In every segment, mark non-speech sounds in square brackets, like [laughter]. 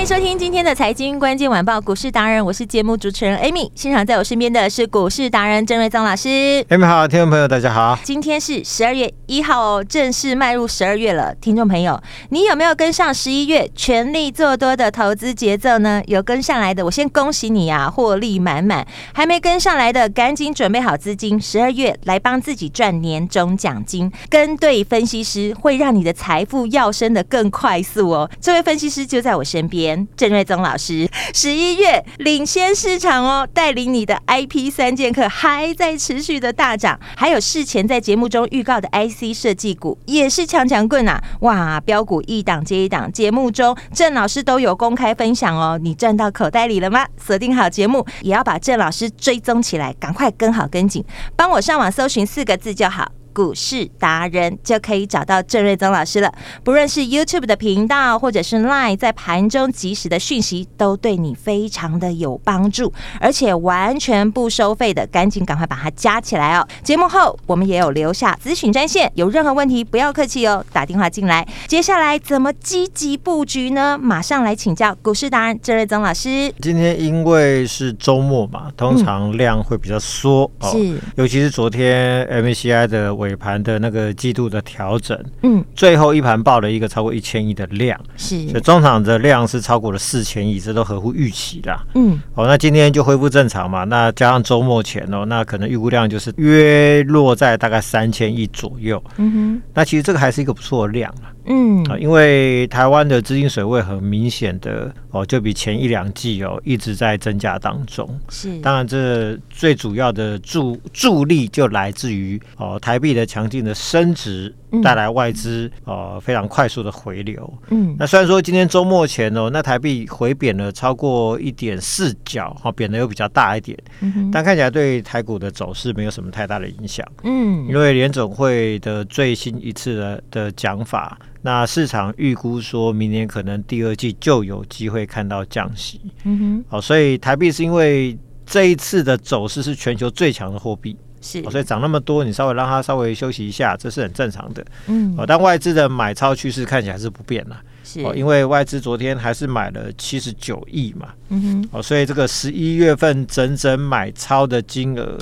欢迎收听今天的财经关键晚报股市达人，我是节目主持人 Amy。现场在我身边的是股市达人郑瑞宗老师。Amy 好，听众朋友大家好。今天是十二月一号哦，正式迈入十二月了。听众朋友，你有没有跟上十一月全力做多的投资节奏呢？有跟上来的，我先恭喜你啊，获利满满。还没跟上来的，赶紧准备好资金，十二月来帮自己赚年终奖金。跟对分析师会让你的财富要升的更快速哦。这位分析师就在我身边。郑瑞宗老师，十一月领先市场哦，带领你的 IP 三剑客还在持续的大涨，还有事前在节目中预告的 IC 设计股也是强强棍啊！哇，标股一档接一档，节目中郑老师都有公开分享哦，你赚到口袋里了吗？锁定好节目，也要把郑老师追踪起来，赶快跟好跟紧，帮我上网搜寻四个字就好。股市达人就可以找到郑瑞宗老师了。不论是 YouTube 的频道，或者是 Line，在盘中及时的讯息，都对你非常的有帮助，而且完全不收费的，赶紧赶快把它加起来哦。节目后我们也有留下咨询专线，有任何问题不要客气哦，打电话进来。接下来怎么积极布局呢？马上来请教股市达人郑瑞宗老师。今天因为是周末嘛，通常量会比较缩，嗯哦、是，尤其是昨天 MACI 的。尾盘的那个季度的调整，嗯，最后一盘报了一个超过一千亿的量，是，所以中场的量是超过了四千亿，这都合乎预期啦，嗯，好，那今天就恢复正常嘛，那加上周末前哦，那可能预估量就是约落在大概三千亿左右，嗯哼，那其实这个还是一个不错的量啊。嗯啊，因为台湾的资金水位很明显的哦，就比前一两季哦一直在增加当中。是，当然这最主要的助助力就来自于哦台币的强劲的升值，带来外资哦非常快速的回流。嗯，那虽然说今天周末前哦，那台币回贬了超过一点四角，哈，贬的又比较大一点。嗯，但看起来对台股的走势没有什么太大的影响。嗯，因为联总会的最新一次的的讲法。那市场预估说，明年可能第二季就有机会看到降息。嗯哼，好，所以台币是因为这一次的走势是全球最强的货币，是，所以涨那么多，你稍微让它稍微休息一下，这是很正常的。嗯，但外资的买超趋势看起来是不变了，是，因为外资昨天还是买了七十九亿嘛。嗯哼，哦，所以这个十一月份整整买超的金额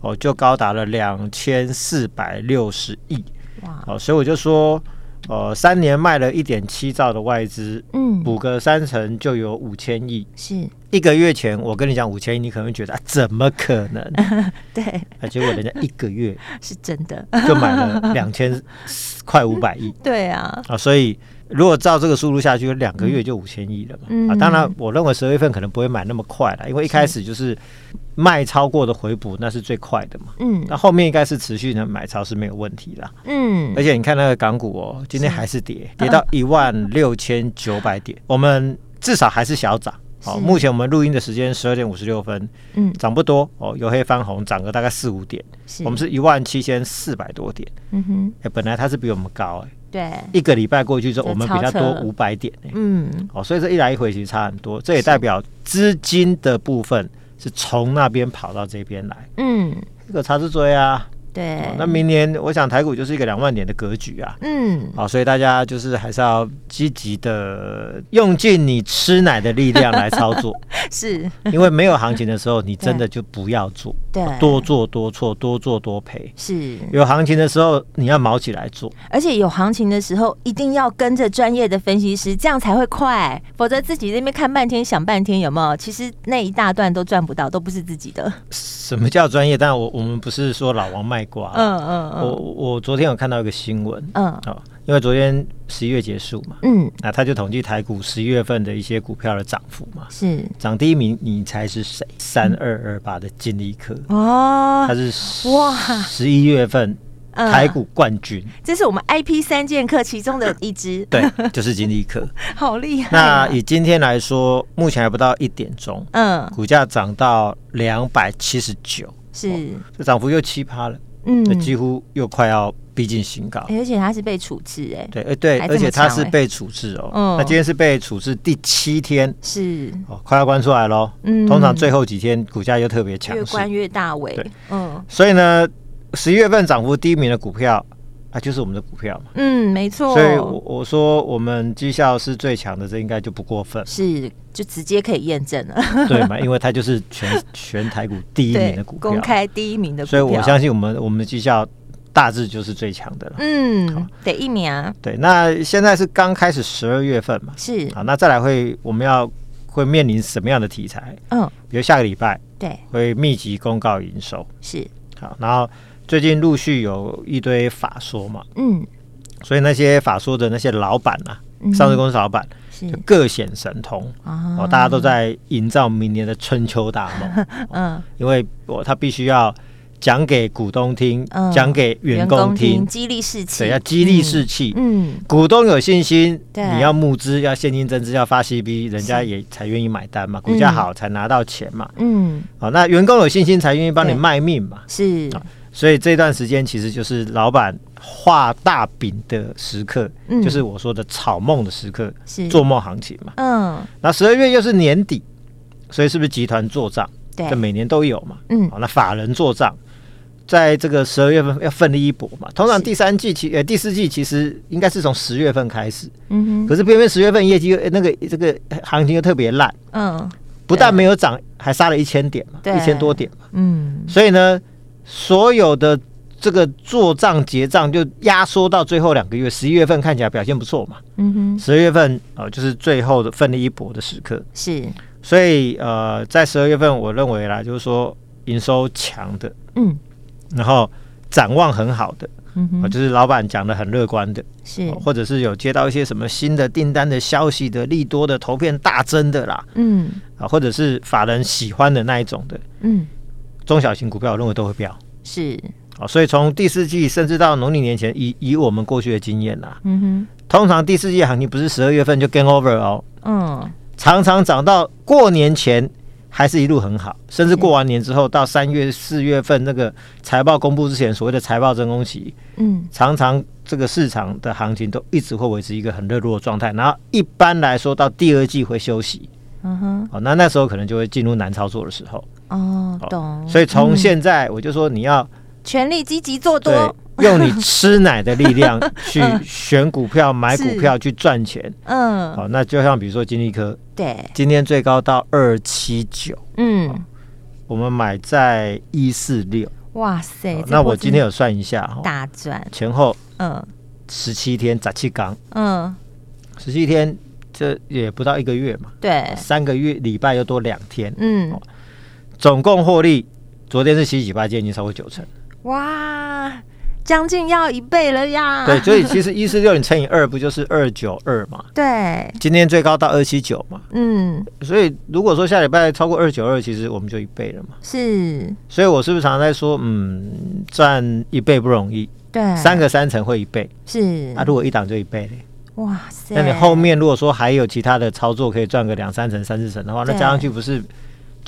哦，就高达了两千四百六十亿。哇，哦，所以我就说。呃，三年卖了一点七兆的外资，嗯，补个三成就有五千亿。是一个月前我跟你讲五千亿，你可能觉得、啊、怎么可能？[laughs] 对，啊，结果人家一个月是真的就买了两千快五百亿。[laughs] 对啊，啊，所以。如果照这个速度下去，两个月就五千亿了嘛？嗯、啊，当然，我认为十二月份可能不会买那么快了，因为一开始就是卖超过的回补，那是最快的嘛。嗯，那后面应该是持续的买超是没有问题的。嗯，而且你看那个港股哦，今天还是跌，是跌到一万六千九百点，我们至少还是小涨。好，目前我们录音的时间十二点五十六分，嗯，涨不多哦，由黑翻红，涨个大概四五点。我们是一万七千四百多点。嗯哼，哎，本来它是比我们高哎。对，一个礼拜过去之后，我们比较多五百点呢。嗯，哦，所以这一来一回其实差很多，这也代表资金的部分是从那边跑到这边来。嗯，这个差之追啊。对、哦，那明年我想台股就是一个两万点的格局啊。嗯，好、哦，所以大家就是还是要积极的用尽你吃奶的力量来操作。[laughs] 是，因为没有行情的时候，你真的就不要做。对，多做多错，多做多赔。是，有行情的时候你要卯起来做，而且有行情的时候一定要跟着专业的分析师，这样才会快。否则自己那边看半天想半天，有没有？其实那一大段都赚不到，都不是自己的。什么叫专业？但我我们不是说老王卖。嗯嗯嗯，我我昨天有看到一个新闻，嗯，好，因为昨天十一月结束嘛，嗯，那他就统计台股十一月份的一些股票的涨幅嘛，是。涨第一名，你猜是谁？三二二八的金利科。哦，他是哇。十一月份台股冠军，这是我们 IP 三剑客其中的一支，[laughs] 对，就是金利科，[laughs] 好厉害。那以今天来说，目前还不到一点钟，嗯，股价涨到两百七十九，是。这涨幅又七趴了，嗯，几乎又快要。逼近新高，而且它是被处置，哎，对，哎，对，而且它是被处置哦。嗯，那今天是被处置第七天，是。哦，快要关出来喽。嗯，通常最后几天股价又特别强，越关越大尾。对，嗯，所以呢，十一月份涨幅第一名的股票啊，就是我们的股票嘛。嗯，没错。所以我我说我们绩效是最强的，这应该就不过分。是，就直接可以验证了。对嘛？因为它就是全 [laughs] 全台股第一名的股票，公开第一名的股票。所以我相信我们我们的绩效。大致就是最强的了。嗯，得一名。对，那现在是刚开始十二月份嘛。是。好，那再来会我们要会面临什么样的题材？嗯，比如下个礼拜，对，会密集公告营收。是。好，然后最近陆续有一堆法说嘛。嗯。所以那些法说的那些老板啊，上市公司老板就各显神通哦，大家都在营造明年的春秋大梦。[laughs] 嗯。因为我他必须要。讲给股东听，讲给员工听，激励士气。对，要激励士气。嗯，股东有信心，你要募资，要现金增资，要发 CB，人家也才愿意买单嘛。股价好才拿到钱嘛。嗯，好，那员工有信心才愿意帮你卖命嘛。是，所以这段时间其实就是老板画大饼的时刻，就是我说的炒梦的时刻，是。做梦行情嘛。嗯，那十二月又是年底，所以是不是集团做账？对，每年都有嘛。嗯，好，那法人做账。在这个十二月份要奋力一搏嘛，通常第三季其呃第四季其实应该是从十月份开始，嗯哼，可是偏偏十月份业绩那个这个行情又特别烂，嗯，不但没有涨，还杀了一千点嘛，一千多点嘛，嗯，所以呢，所有的这个做账结账就压缩到最后两个月，十一月份看起来表现不错嘛，嗯哼，十二月份呃就是最后的奋力一搏的时刻，是，所以呃在十二月份我认为啦，就是说营收强的，嗯。然后展望很好的，嗯哼，就是老板讲的很乐观的，是，或者是有接到一些什么新的订单的消息的利多的投片大增的啦，嗯，啊，或者是法人喜欢的那一种的，嗯，中小型股票我认为都会飙，是，啊，所以从第四季甚至到农历年前，以以我们过去的经验啦，嗯哼，通常第四季行情不是十二月份就 game over 哦，嗯，常常涨到过年前。还是一路很好，甚至过完年之后，到三月四月份那个财报公布之前，所谓的财报真空期，嗯，常常这个市场的行情都一直会维持一个很热络的状态。然后一般来说，到第二季会休息，嗯哼，哦，那那时候可能就会进入难操作的时候。哦，懂。所以从现在我就说，你要全力积极做多。用你吃奶的力量 [laughs] 去选股票、买股票去赚钱。嗯，好，那就像比如说金利科，对，今天最高到二七九，嗯，我们买在一四六，哇塞！那我今天有算一下，大赚。前后，嗯，十七天砸气缸，嗯，十七天这也不到一个月嘛，对，三个月礼拜又多两天，嗯，总共获利，昨天是七几八，今天已经超过九成，哇！将近要一倍了呀！对，所以其实一四六你乘以二不就是二九二嘛？对，今天最高到二七九嘛。嗯，所以如果说下礼拜超过二九二，其实我们就一倍了嘛。是，所以我是不是常常在说，嗯，赚一倍不容易？对，三个三成会一倍。是，啊，如果一档就一倍嘞。哇塞！那你后面如果说还有其他的操作可以赚个两三成、三四成的话，那加上去不是？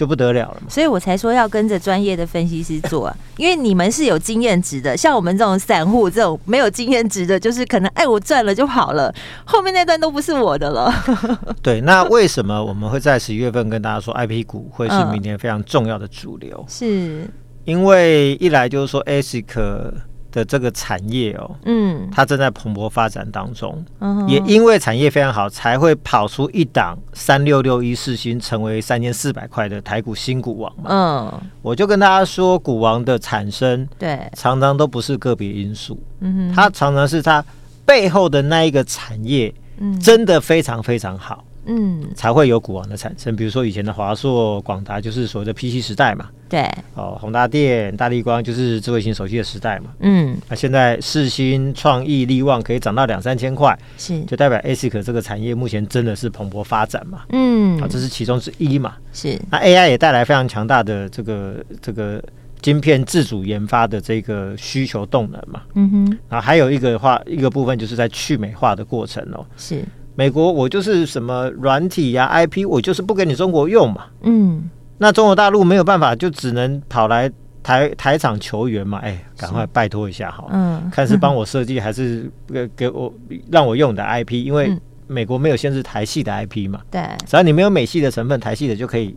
就不得了了嘛，所以我才说要跟着专业的分析师做啊，[laughs] 因为你们是有经验值的，像我们这种散户这种没有经验值的，就是可能哎我赚了就好了，后面那段都不是我的了。[laughs] 对，那为什么我们会在十一月份跟大家说 IP 股会是明年非常重要的主流？嗯、是因为一来就是说 ASIC。的这个产业哦，嗯，它正在蓬勃发展当中，嗯，也因为产业非常好，才会跑出一档三六六一四星成为三千四百块的台股新股王嘛，嗯，我就跟大家说，股王的产生，对，常常都不是个别因素，嗯，它常常是它背后的那一个产业，嗯，真的非常非常好，嗯，才会有股王的产生。比如说以前的华硕、广达就是所谓的 PC 时代嘛，对，哦，宏达电、大力光就是智慧型手机的时代嘛，嗯，那现在世芯、创意、力旺可以涨到两三千块，是。就代表 ASIC 这个产业目前真的是蓬勃发展嘛，嗯，啊，这是其中之一嘛，是。那 AI 也带来非常强大的这个这个晶片自主研发的这个需求动能嘛，嗯哼，然后还有一个话一个部分就是在去美化的过程哦，是。美国，我就是什么软体呀、啊、IP，我就是不给你中国用嘛。嗯，那中国大陆没有办法，就只能跑来台台厂求援嘛。哎，赶快拜托一下哈。嗯，看是帮我设计还是给给我让我用的 IP，因为美国没有限制台系的 IP 嘛。对，只要你没有美系的成分，台系的就可以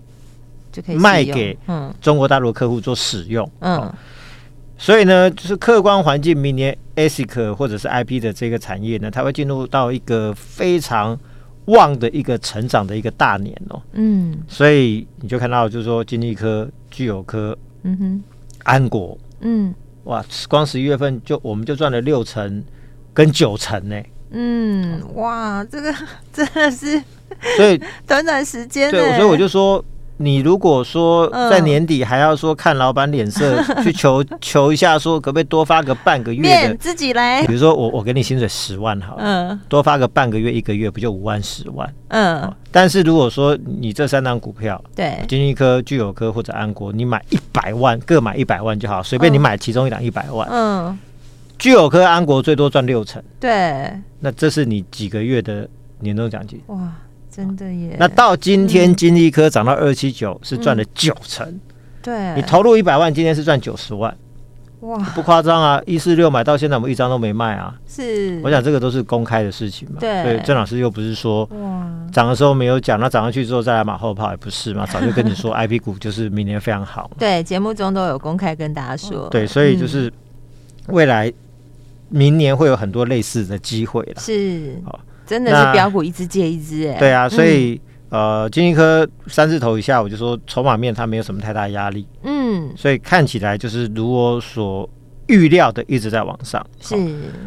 就可以卖给中国大陆客户做使用。嗯。所以呢，就是客观环境，明年 ASIC 或者是 IP 的这个产业呢，它会进入到一个非常旺的一个成长的一个大年哦。嗯，所以你就看到，就是说，金立科、聚友科、嗯哼、安国，嗯，哇，光十一月份就我们就赚了六成跟九成呢。嗯，哇，这个真的是，所以 [laughs] 短短时间，对，所以我就说。你如果说在年底还要说看老板脸色 [laughs] 去求求一下，说可不可以多发个半个月的自己来？比如说我我给你薪水十万好了，嗯，多发个半个月一个月不就五万十万？嗯，但是如果说你这三档股票，对，金立科、聚友科或者安国，你买一百万各买一百万就好，随便你买其中一档一百万，嗯，聚友科、安国最多赚六成，对，那这是你几个月的年终奖金？哇！真的耶！那到今天，金立科涨到二七九，是赚了九成。对，你投入一百万，今天是赚九十万，哇，不夸张啊！一四六买到现在，我们一张都没卖啊。是，我想这个都是公开的事情嘛。对，所以郑老师又不是说，哇，涨的时候没有讲，那涨上去之后再来马后炮也不是嘛。[laughs] 早就跟你说，IP 股就是明年非常好。对，节目中都有公开跟大家说。对，所以就是未来明年会有很多类似的机会了。是，真的是标股一只接一只哎，对啊，所以、嗯、呃，金立科三字头以下，我就说筹码面它没有什么太大压力，嗯，所以看起来就是如我所预料的一直在往上，是。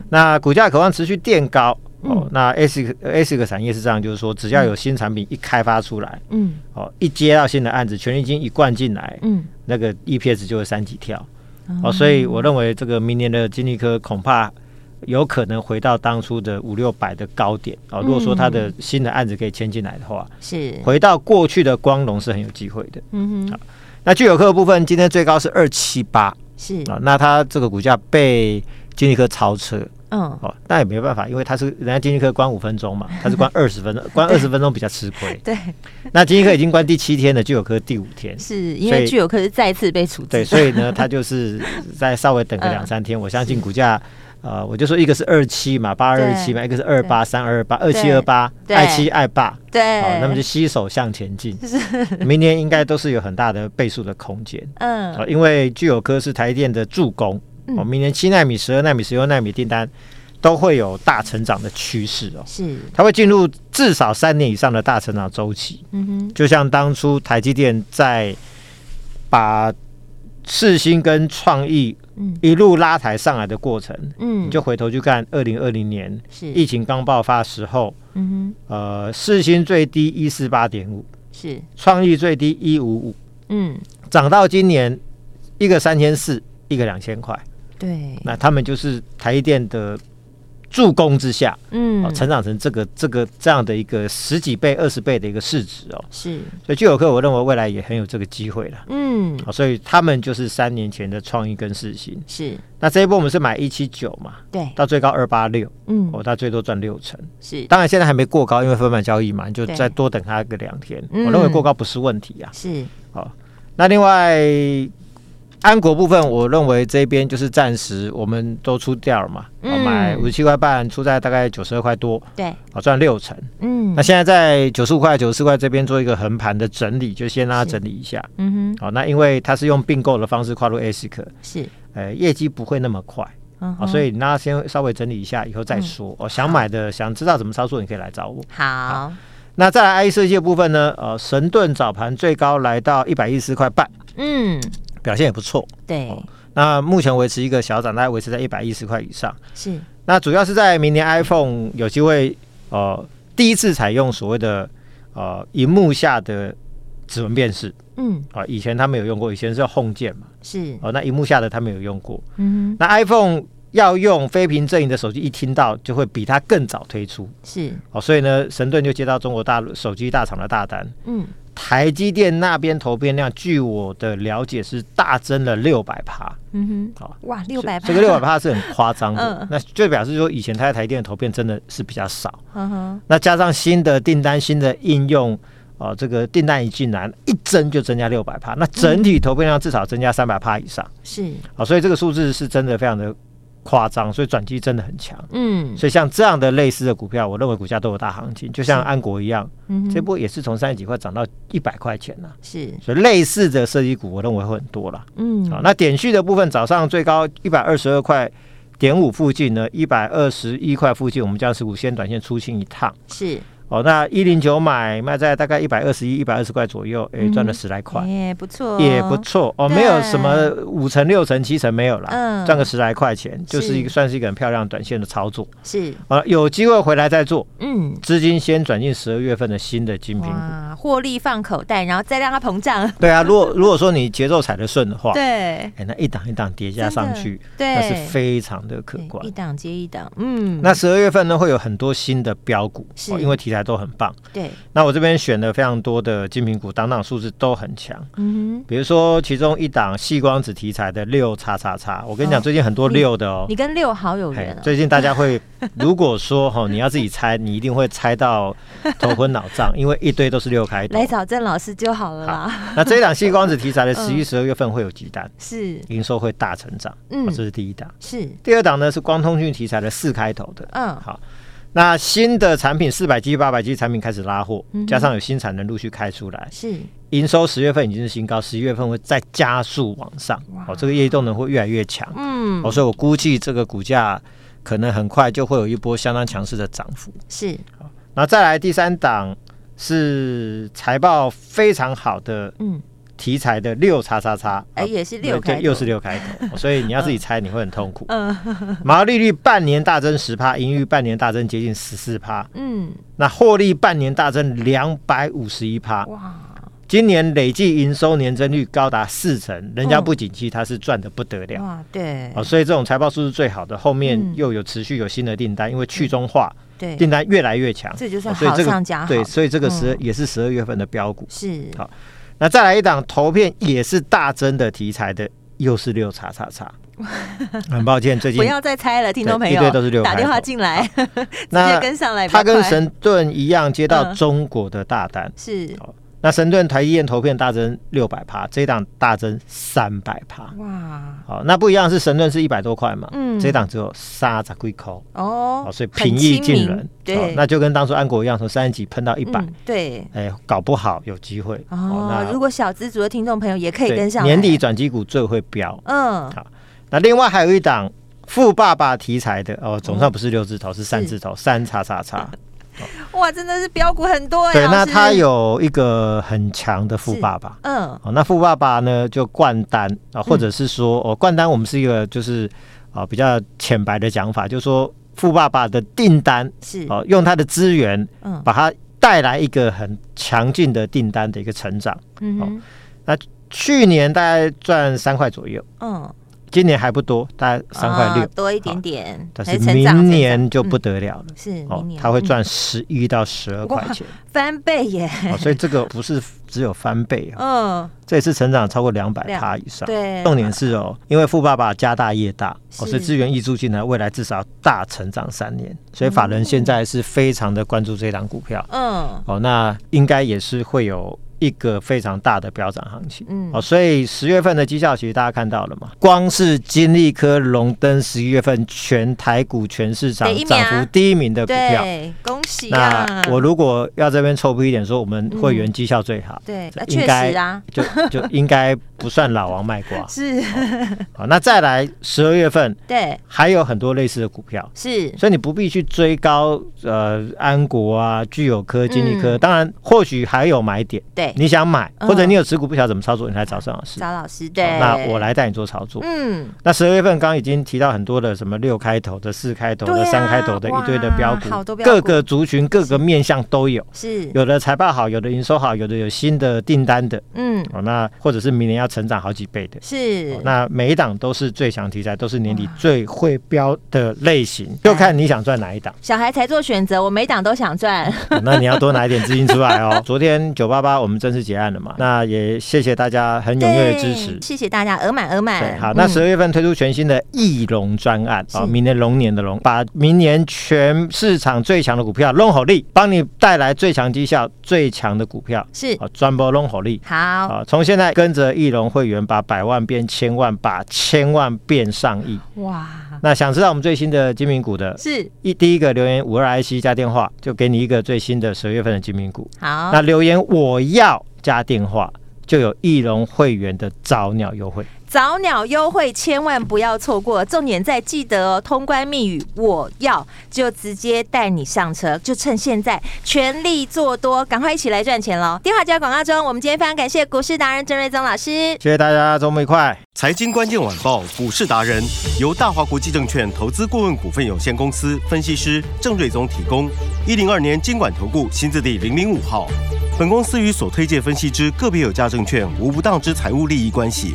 那股价渴望持续垫高，嗯、哦，那 ASIC ASIC 产业是这样，就是说只要有新产品一开发出来，嗯，哦，一接到新的案子，权利金一灌进来，嗯，那个 EPS 就会三级跳，嗯、哦，所以我认为这个明年的金立科恐怕。有可能回到当初的五六百的高点。啊！如果说他的新的案子可以签进来的话，是。回到过去的光荣是很有机会的。嗯哼，那聚友科的部分今天最高是二七八，是。啊，那它这个股价被金立科超车，嗯，哦，那也没办法，因为他是人家金立科关五分钟嘛，[laughs] 他是关二十分钟，关二十分钟比较吃亏。[laughs] 对，那金立科已经关第七天了，聚友科第五天，是因为聚友科是再次被处置，对，所以呢，他就是 [laughs] 再稍微等个两三天，我相信股价。呃，我就说一个是二七嘛，八二七嘛，一个是二八三二八，二七二八，爱七爱八，对，好，那么就携手向前进。[laughs] 明年应该都是有很大的倍数的空间。嗯，啊因为聚友科是台电的助攻，哦，明年七纳米、十二纳米、十六纳米订单都会有大成长的趋势哦。是，它会进入至少三年以上的大成长周期。嗯哼，就像当初台积电在把世芯跟创意。一路拉抬上来的过程，嗯，你就回头去看二零二零年是。疫情刚爆发时候，嗯哼，呃，四星最低一四八点五，是。创意最低一五五，嗯，涨到今年一个三千四，一个两千块，对，那他们就是台积电的。助攻之下，嗯，成长成这个这个这样的一个十几倍、二十倍的一个市值哦，是，所以聚友客我认为未来也很有这个机会了，嗯，所以他们就是三年前的创意跟世芯，是，那这一波我们是买一七九嘛，对，到最高二八六，嗯，哦，它最多赚六成，是，当然现在还没过高，因为分盘交易嘛，你就再多等它个两天，我认为过高不是问题啊，是，好，那另外。安国部分，我认为这边就是暂时我们都出掉了嘛，嗯、买五十七块半，出在大概九十二块多，对，好赚六成，嗯，那现在在九十五块、九十四块这边做一个横盘的整理，就先让它整理一下，嗯哼，好，那因为它是用并购的方式跨入 ASIC，是，呃，业绩不会那么快，啊、嗯，所以那先稍微整理一下，以后再说，哦、嗯，想买的，想知道怎么操作，你可以来找我，好，好，那再来 IE 设计的部分呢，呃，神盾早盘最高来到一百一十四块半，嗯。表现也不错，对、哦。那目前维持一个小涨，大概维持在一百一十块以上。是。那主要是在明年 iPhone 有机会，呃，第一次采用所谓的呃，荧幕下的指纹辨识，嗯，啊，以前他没有用过，以前是要 Home 键嘛，是。哦，那荧幕下的他没有用过，嗯，那 iPhone 要用非屏阵营的手机，一听到就会比它更早推出，是。哦，所以呢，神盾就接到中国大陆手机大厂的大单，嗯。台积电那边投片量，据我的了解是大增了六百趴。嗯哼，好哇，六百趴，这个六百趴是很夸张的。嗯、那就表示说，以前他在台积电的投片真的是比较少。嗯哼，那加上新的订单、新的应用，哦、呃，这个订单一进来，一增就增加六百趴。那整体投片量至少增加三百趴以上。是，啊，所以这个数字是真的非常的。夸张，所以转机真的很强。嗯，所以像这样的类似的股票，我认为股价都有大行情，就像安国一样，嗯，这波也是从三十几块涨到一百块钱了。是，所以类似的设计股，我认为会很多了。嗯，好，那点序的部分，早上最高一百二十二块点五附近呢，一百二十一块附近，我们将持股先短线出清一趟。是。哦，那一零九买卖在大概一百二十一、一百二十块左右，哎，赚了十来块，也不错，也不错哦，没有什么五成、六成、七成没有了，嗯，赚个十来块钱，就是一个算是一个很漂亮短线的操作，是啊，有机会回来再做，嗯，资金先转进十二月份的新的精品股，获利放口袋，然后再让它膨胀。对啊，如果如果说你节奏踩得顺的话，对，哎，那一档一档叠加上去，对，那是非常的可观，一档接一档，嗯，那十二月份呢会有很多新的标股，是因为题材。都很棒，对。那我这边选了非常多的精品股，档档数字都很强。嗯哼，比如说其中一档细光子题材的六叉叉叉，我跟你讲，最近很多六的哦。你跟六好有缘。最近大家会，如果说哈，你要自己猜，你一定会猜到头昏脑胀，[laughs] 因为一堆都是六开头。来找郑老师就好了啦。那这一档 [laughs] 细光子题材的十一、十二月份会有几单？是营收会大成长。嗯，这是第一档。是第二档呢？是光通讯题材的四开头的。嗯，好。那新的产品四百 G、八百 G 产品开始拉货，加上有新产能陆续开出来，是。营收十月份已经是新高，十一月份会再加速往上，哦，这个业绩动能会越来越强，嗯，哦，所以我估计这个股价可能很快就会有一波相当强势的涨幅，是。好，那再来第三档是财报非常好的，嗯。题材的六叉叉叉，哎，也是六又是六开头，[laughs] 所以你要自己猜，你会很痛苦。嗯，毛利率半年大增十趴，盈余半年大增接近十四趴。嗯，那获利半年大增两百五十一趴。哇，今年累计营收年增率高达四成，人家不景气，他是赚的不得了。哇，对，哦，所以这种财报数是最好的，后面又有持续有新的订单，因为去中化，对，订单越来越强，这就是好上加好。对，所以这个十也是十二月份的标股。是好。那再来一档投片也是大增的题材的，又是六叉叉叉。[laughs] 很抱歉，最近不要再猜了，听众朋友，一堆都是六，打电话进来，[laughs] 直接跟上来。他跟神盾一样接到中国的大单，是。那神盾台积电投片大增六百趴，这一档大增三百趴，哇！好，那不一样是神盾是一百多块嘛，嗯，这一档只有三十几块哦，所以平易近人，对，那就跟当初安国一样，从三十几喷到一百，对，哎，搞不好有机会。哦。那如果小资族的听众朋友也可以跟上，年底转机股最会飙，嗯，好，那另外还有一档富爸爸题材的哦，总算不是六字头，是三字头，三叉叉叉。[laughs] 哇，真的是标股很多哎！对，那他有一个很强的富爸爸，嗯，哦，那富爸爸呢就灌单啊，或者是说哦，灌单我们是一个就是啊比较浅白的讲法，就是说富爸爸的订单是。哦，用他的资源，嗯，把它带来一个很强劲的订单的一个成长，嗯，那去年大概赚三块左右，嗯。今年还不多，大概三块六，多一点点。但是明年就不得了了，是明年他会赚十一到十二块钱，翻倍耶！所以这个不是只有翻倍啊，嗯，这也是成长超过两百趴以上。对，重点是哦，因为富爸爸家大业大，所以资源溢出进来，未来至少大成长三年。所以法人现在是非常的关注这档股票，嗯，哦，那应该也是会有。一个非常大的飙涨行情，嗯，哦，所以十月份的绩效其实大家看到了嘛，光是金利科荣登十一月份全台股全市场涨幅第一名的股票，对，恭喜啊！那我如果要这边臭屁一点说，我们会员绩效最好，对，应该啊，就 [laughs] 就应该不算老王卖瓜，是。好，[laughs] 那再来十二月份，对，还有很多类似的股票，是，所以你不必去追高，呃，安国啊，聚友科、金利科，当然或许还有买点，对。你想买，或者你有持股不晓得怎么操作，你来找孙老师。找老师，对，那我来带你做操作。嗯，那十二月份刚刚已经提到很多的什么六开头的、四开头的、三开头的一堆的标股，各个族族群各个面向都有，是。有的财报好，有的营收好，有的有新的订单的，嗯，哦，那或者是明年要成长好几倍的，是，那每一档都是最强题材，都是年底最会标的类型，就看你想赚哪一档。小孩才做选择，我每档都想赚，那你要多拿一点资金出来哦。[laughs] 昨天九八八我们正式结案了嘛，那也谢谢大家很踊跃的支持，谢谢大家额满额满。对，好，那十二月份推出全新的翼龙专案啊，明年龙年的龙，把明年全市场最强的股票龙火力，帮你带来最强绩效、最强的股票，是。啊，专播龙火力。好。啊，从现在跟着翼龙会员，把百万变千万，把千万变上亿。哇，那想知道我们最新的金明股的，是一第一个留言五二 IC 加电话，就给你一个最新的十二月份的金明股。好，那留言我要加电话，就有翼龙会员的早鸟优惠。早鸟优惠千万不要错过，重点在记得哦，通关密语我要就直接带你上车，就趁现在全力做多，赶快一起来赚钱喽！电话加广告中，我们今天非常感谢股市达人郑瑞宗老师，谢谢大家，周末愉快！财经关键晚报股市达人由大华国际证券投资顾问股份有限公司分析师郑瑞宗提供，一零二年金管投顾新字第零零五号，本公司与所推荐分析之个别有价证券无不当之财务利益关系。